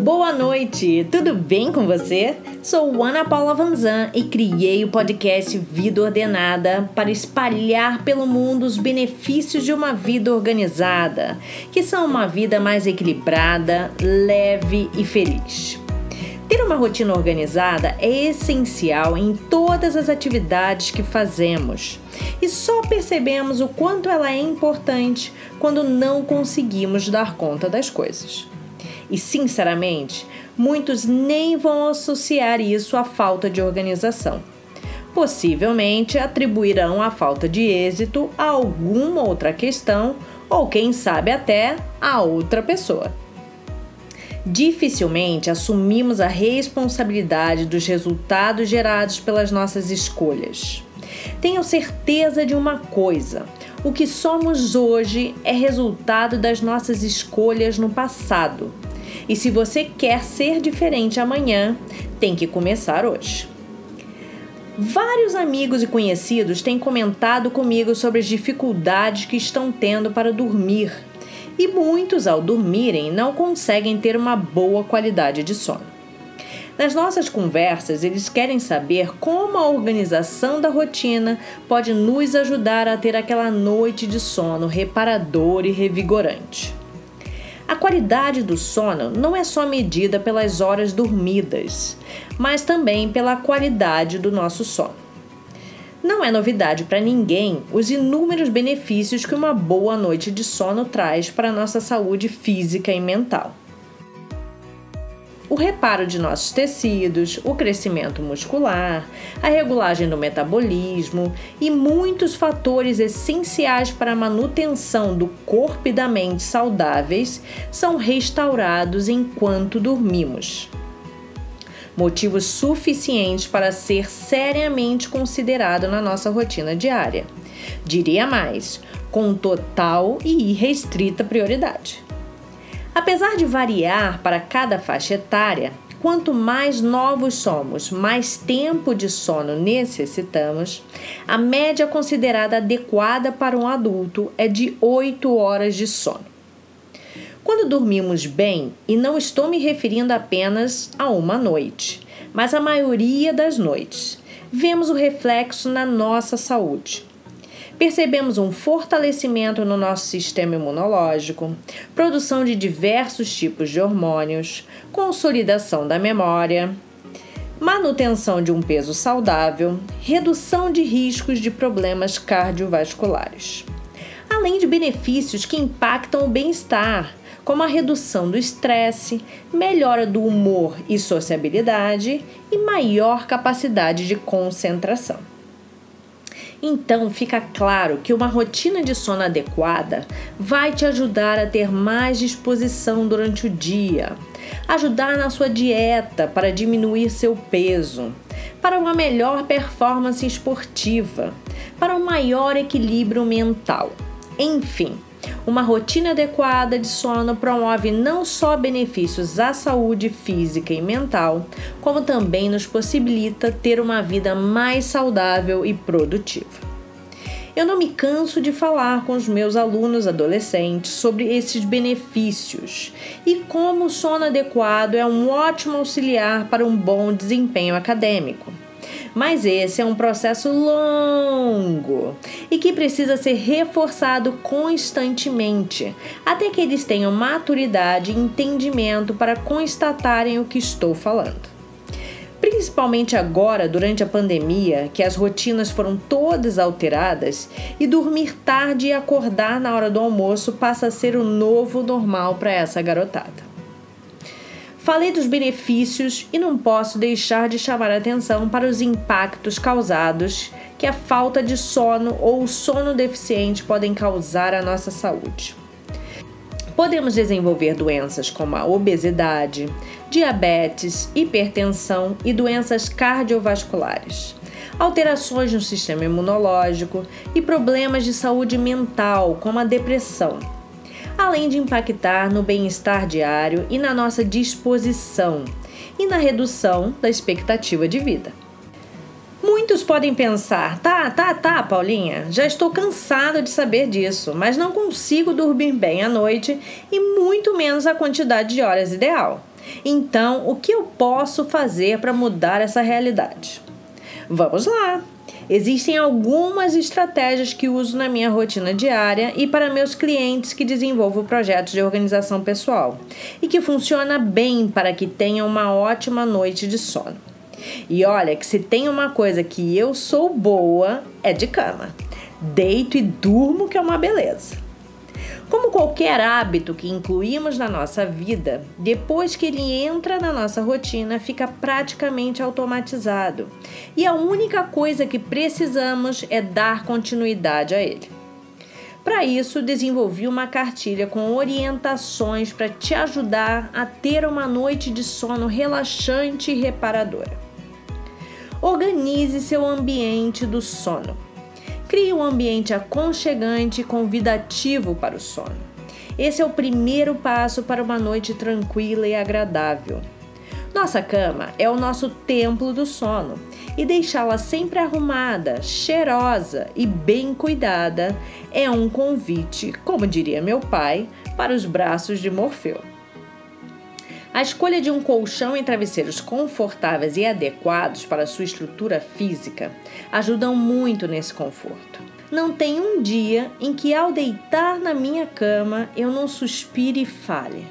Boa noite, tudo bem com você? Sou Ana Paula Vanzan e criei o podcast Vida Ordenada para espalhar pelo mundo os benefícios de uma vida organizada, que são uma vida mais equilibrada, leve e feliz. Ter uma rotina organizada é essencial em todas as atividades que fazemos e só percebemos o quanto ela é importante quando não conseguimos dar conta das coisas. E sinceramente, muitos nem vão associar isso à falta de organização. Possivelmente atribuirão a falta de êxito a alguma outra questão ou, quem sabe, até a outra pessoa. Dificilmente assumimos a responsabilidade dos resultados gerados pelas nossas escolhas. Tenho certeza de uma coisa: o que somos hoje é resultado das nossas escolhas no passado. E se você quer ser diferente amanhã, tem que começar hoje. Vários amigos e conhecidos têm comentado comigo sobre as dificuldades que estão tendo para dormir, e muitos, ao dormirem, não conseguem ter uma boa qualidade de sono. Nas nossas conversas, eles querem saber como a organização da rotina pode nos ajudar a ter aquela noite de sono reparador e revigorante. A qualidade do sono não é só medida pelas horas dormidas, mas também pela qualidade do nosso sono. Não é novidade para ninguém os inúmeros benefícios que uma boa noite de sono traz para a nossa saúde física e mental o reparo de nossos tecidos, o crescimento muscular, a regulagem do metabolismo e muitos fatores essenciais para a manutenção do corpo e da mente saudáveis são restaurados enquanto dormimos. Motivos suficientes para ser seriamente considerado na nossa rotina diária. Diria mais, com total e irrestrita prioridade. Apesar de variar para cada faixa etária, quanto mais novos somos, mais tempo de sono necessitamos, a média considerada adequada para um adulto é de 8 horas de sono. Quando dormimos bem, e não estou me referindo apenas a uma noite, mas a maioria das noites, vemos o reflexo na nossa saúde percebemos um fortalecimento no nosso sistema imunológico, produção de diversos tipos de hormônios, consolidação da memória, manutenção de um peso saudável, redução de riscos de problemas cardiovasculares. Além de benefícios que impactam o bem-estar, como a redução do estresse, melhora do humor e sociabilidade e maior capacidade de concentração. Então fica claro que uma rotina de sono adequada vai te ajudar a ter mais disposição durante o dia, ajudar na sua dieta para diminuir seu peso, para uma melhor performance esportiva, para um maior equilíbrio mental. Enfim, uma rotina adequada de sono promove não só benefícios à saúde física e mental, como também nos possibilita ter uma vida mais saudável e produtiva. Eu não me canso de falar com os meus alunos adolescentes sobre esses benefícios e como o sono adequado é um ótimo auxiliar para um bom desempenho acadêmico. Mas esse é um processo longo e que precisa ser reforçado constantemente, até que eles tenham maturidade e entendimento para constatarem o que estou falando. Principalmente agora, durante a pandemia, que as rotinas foram todas alteradas e dormir tarde e acordar na hora do almoço passa a ser o novo normal para essa garotada. Falei dos benefícios e não posso deixar de chamar a atenção para os impactos causados que a falta de sono ou sono deficiente podem causar à nossa saúde. Podemos desenvolver doenças como a obesidade, diabetes, hipertensão e doenças cardiovasculares, alterações no sistema imunológico e problemas de saúde mental, como a depressão além de impactar no bem-estar diário e na nossa disposição e na redução da expectativa de vida. Muitos podem pensar: tá, tá, tá, Paulinha, já estou cansado de saber disso, mas não consigo dormir bem à noite e muito menos a quantidade de horas ideal. Então, o que eu posso fazer para mudar essa realidade? Vamos lá! Existem algumas estratégias que uso na minha rotina diária e para meus clientes que desenvolvo projetos de organização pessoal e que funciona bem para que tenham uma ótima noite de sono. E olha que se tem uma coisa que eu sou boa é de cama. Deito e durmo que é uma beleza. Como qualquer hábito que incluímos na nossa vida, depois que ele entra na nossa rotina, fica praticamente automatizado. E a única coisa que precisamos é dar continuidade a ele. Para isso, desenvolvi uma cartilha com orientações para te ajudar a ter uma noite de sono relaxante e reparadora. Organize seu ambiente do sono. Crie um ambiente aconchegante e convidativo para o sono. Esse é o primeiro passo para uma noite tranquila e agradável. Nossa cama é o nosso templo do sono e deixá-la sempre arrumada, cheirosa e bem cuidada é um convite, como diria meu pai, para os braços de Morfeu. A escolha de um colchão e travesseiros confortáveis e adequados para sua estrutura física ajudam muito nesse conforto. Não tem um dia em que, ao deitar na minha cama, eu não suspire e fale: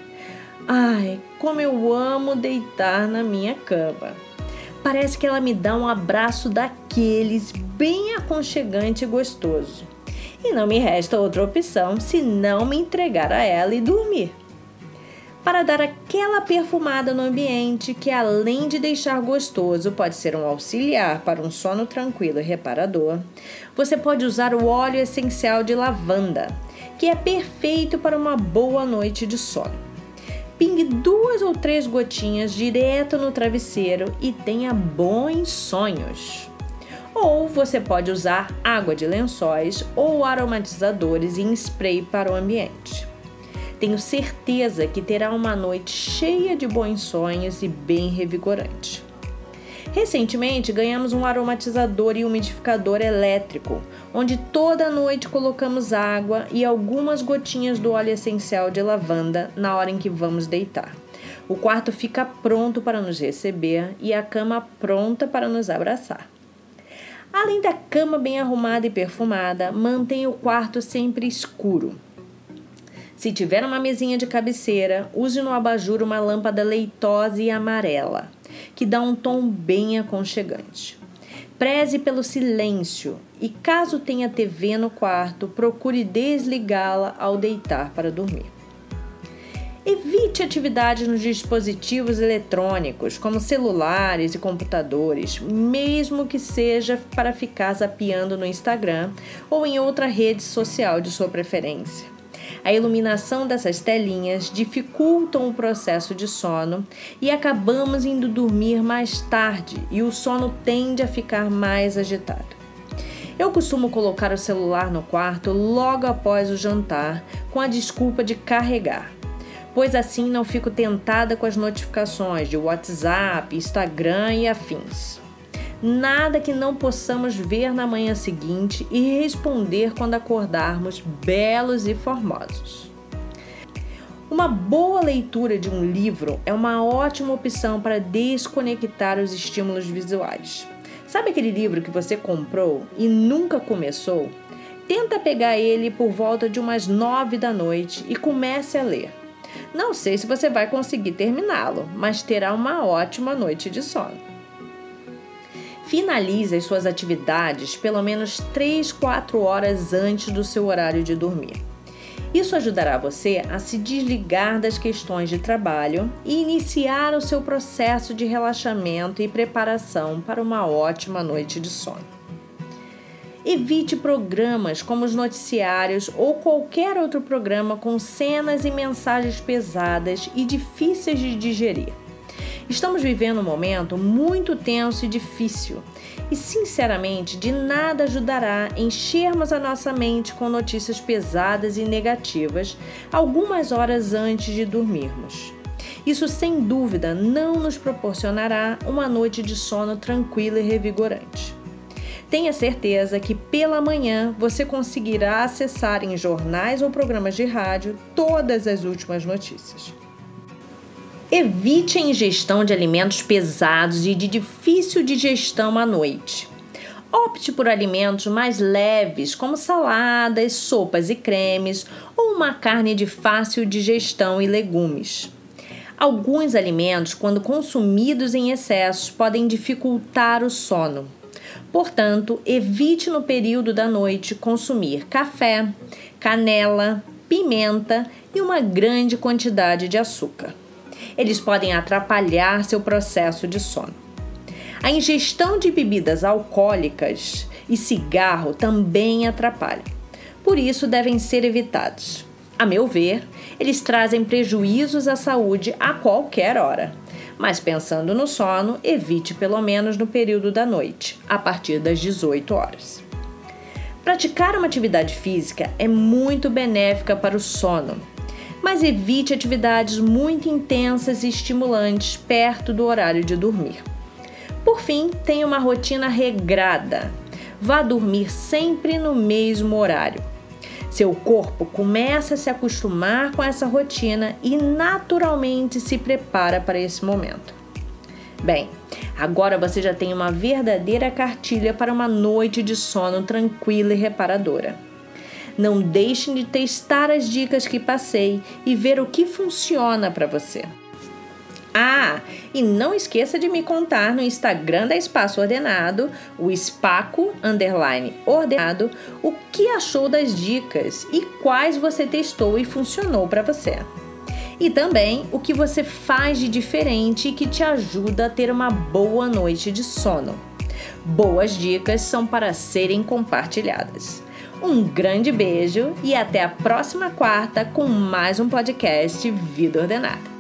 Ai, como eu amo deitar na minha cama. Parece que ela me dá um abraço daqueles bem aconchegante e gostoso. E não me resta outra opção senão me entregar a ela e dormir para dar aquela perfumada no ambiente que, além de deixar gostoso, pode ser um auxiliar para um sono tranquilo e reparador. Você pode usar o óleo essencial de lavanda, que é perfeito para uma boa noite de sono. Pingue duas ou três gotinhas direto no travesseiro e tenha bons sonhos. Ou você pode usar água de lençóis ou aromatizadores em spray para o ambiente. Tenho certeza que terá uma noite cheia de bons sonhos e bem revigorante. Recentemente ganhamos um aromatizador e umidificador elétrico, onde toda noite colocamos água e algumas gotinhas do óleo essencial de lavanda na hora em que vamos deitar. O quarto fica pronto para nos receber e a cama pronta para nos abraçar. Além da cama bem arrumada e perfumada, mantém o quarto sempre escuro. Se tiver uma mesinha de cabeceira, use no abajur uma lâmpada leitosa e amarela, que dá um tom bem aconchegante. Preze pelo silêncio e, caso tenha TV no quarto, procure desligá-la ao deitar para dormir. Evite atividades nos dispositivos eletrônicos, como celulares e computadores, mesmo que seja para ficar zapeando no Instagram ou em outra rede social de sua preferência. A iluminação dessas telinhas dificultam o processo de sono e acabamos indo dormir mais tarde e o sono tende a ficar mais agitado. Eu costumo colocar o celular no quarto logo após o jantar, com a desculpa de carregar, pois assim não fico tentada com as notificações de WhatsApp, Instagram e afins. Nada que não possamos ver na manhã seguinte e responder quando acordarmos belos e formosos. Uma boa leitura de um livro é uma ótima opção para desconectar os estímulos visuais. Sabe aquele livro que você comprou e nunca começou? Tenta pegar ele por volta de umas nove da noite e comece a ler. Não sei se você vai conseguir terminá-lo, mas terá uma ótima noite de sono. Finalize as suas atividades pelo menos 3, 4 horas antes do seu horário de dormir. Isso ajudará você a se desligar das questões de trabalho e iniciar o seu processo de relaxamento e preparação para uma ótima noite de sono. Evite programas como os noticiários ou qualquer outro programa com cenas e mensagens pesadas e difíceis de digerir. Estamos vivendo um momento muito tenso e difícil, e sinceramente, de nada ajudará enchermos a nossa mente com notícias pesadas e negativas algumas horas antes de dormirmos. Isso sem dúvida não nos proporcionará uma noite de sono tranquila e revigorante. Tenha certeza que pela manhã você conseguirá acessar em jornais ou programas de rádio todas as últimas notícias. Evite a ingestão de alimentos pesados e de difícil digestão à noite. Opte por alimentos mais leves, como saladas, sopas e cremes, ou uma carne de fácil digestão e legumes. Alguns alimentos, quando consumidos em excesso, podem dificultar o sono. Portanto, evite no período da noite consumir café, canela, pimenta e uma grande quantidade de açúcar. Eles podem atrapalhar seu processo de sono. A ingestão de bebidas alcoólicas e cigarro também atrapalha. Por isso, devem ser evitados. A meu ver, eles trazem prejuízos à saúde a qualquer hora. Mas pensando no sono, evite pelo menos no período da noite, a partir das 18 horas. Praticar uma atividade física é muito benéfica para o sono, mas evite atividades muito intensas e estimulantes perto do horário de dormir. Por fim, tenha uma rotina regrada. Vá dormir sempre no mesmo horário. Seu corpo começa a se acostumar com essa rotina e naturalmente se prepara para esse momento. Bem, agora você já tem uma verdadeira cartilha para uma noite de sono tranquila e reparadora. Não deixe de testar as dicas que passei e ver o que funciona para você. Ah, e não esqueça de me contar no Instagram da Espaço Ordenado, o Espaco Underline Ordenado, o que achou das dicas e quais você testou e funcionou para você. E também o que você faz de diferente que te ajuda a ter uma boa noite de sono. Boas dicas são para serem compartilhadas. Um grande beijo e até a próxima quarta com mais um podcast Vida Ordenada.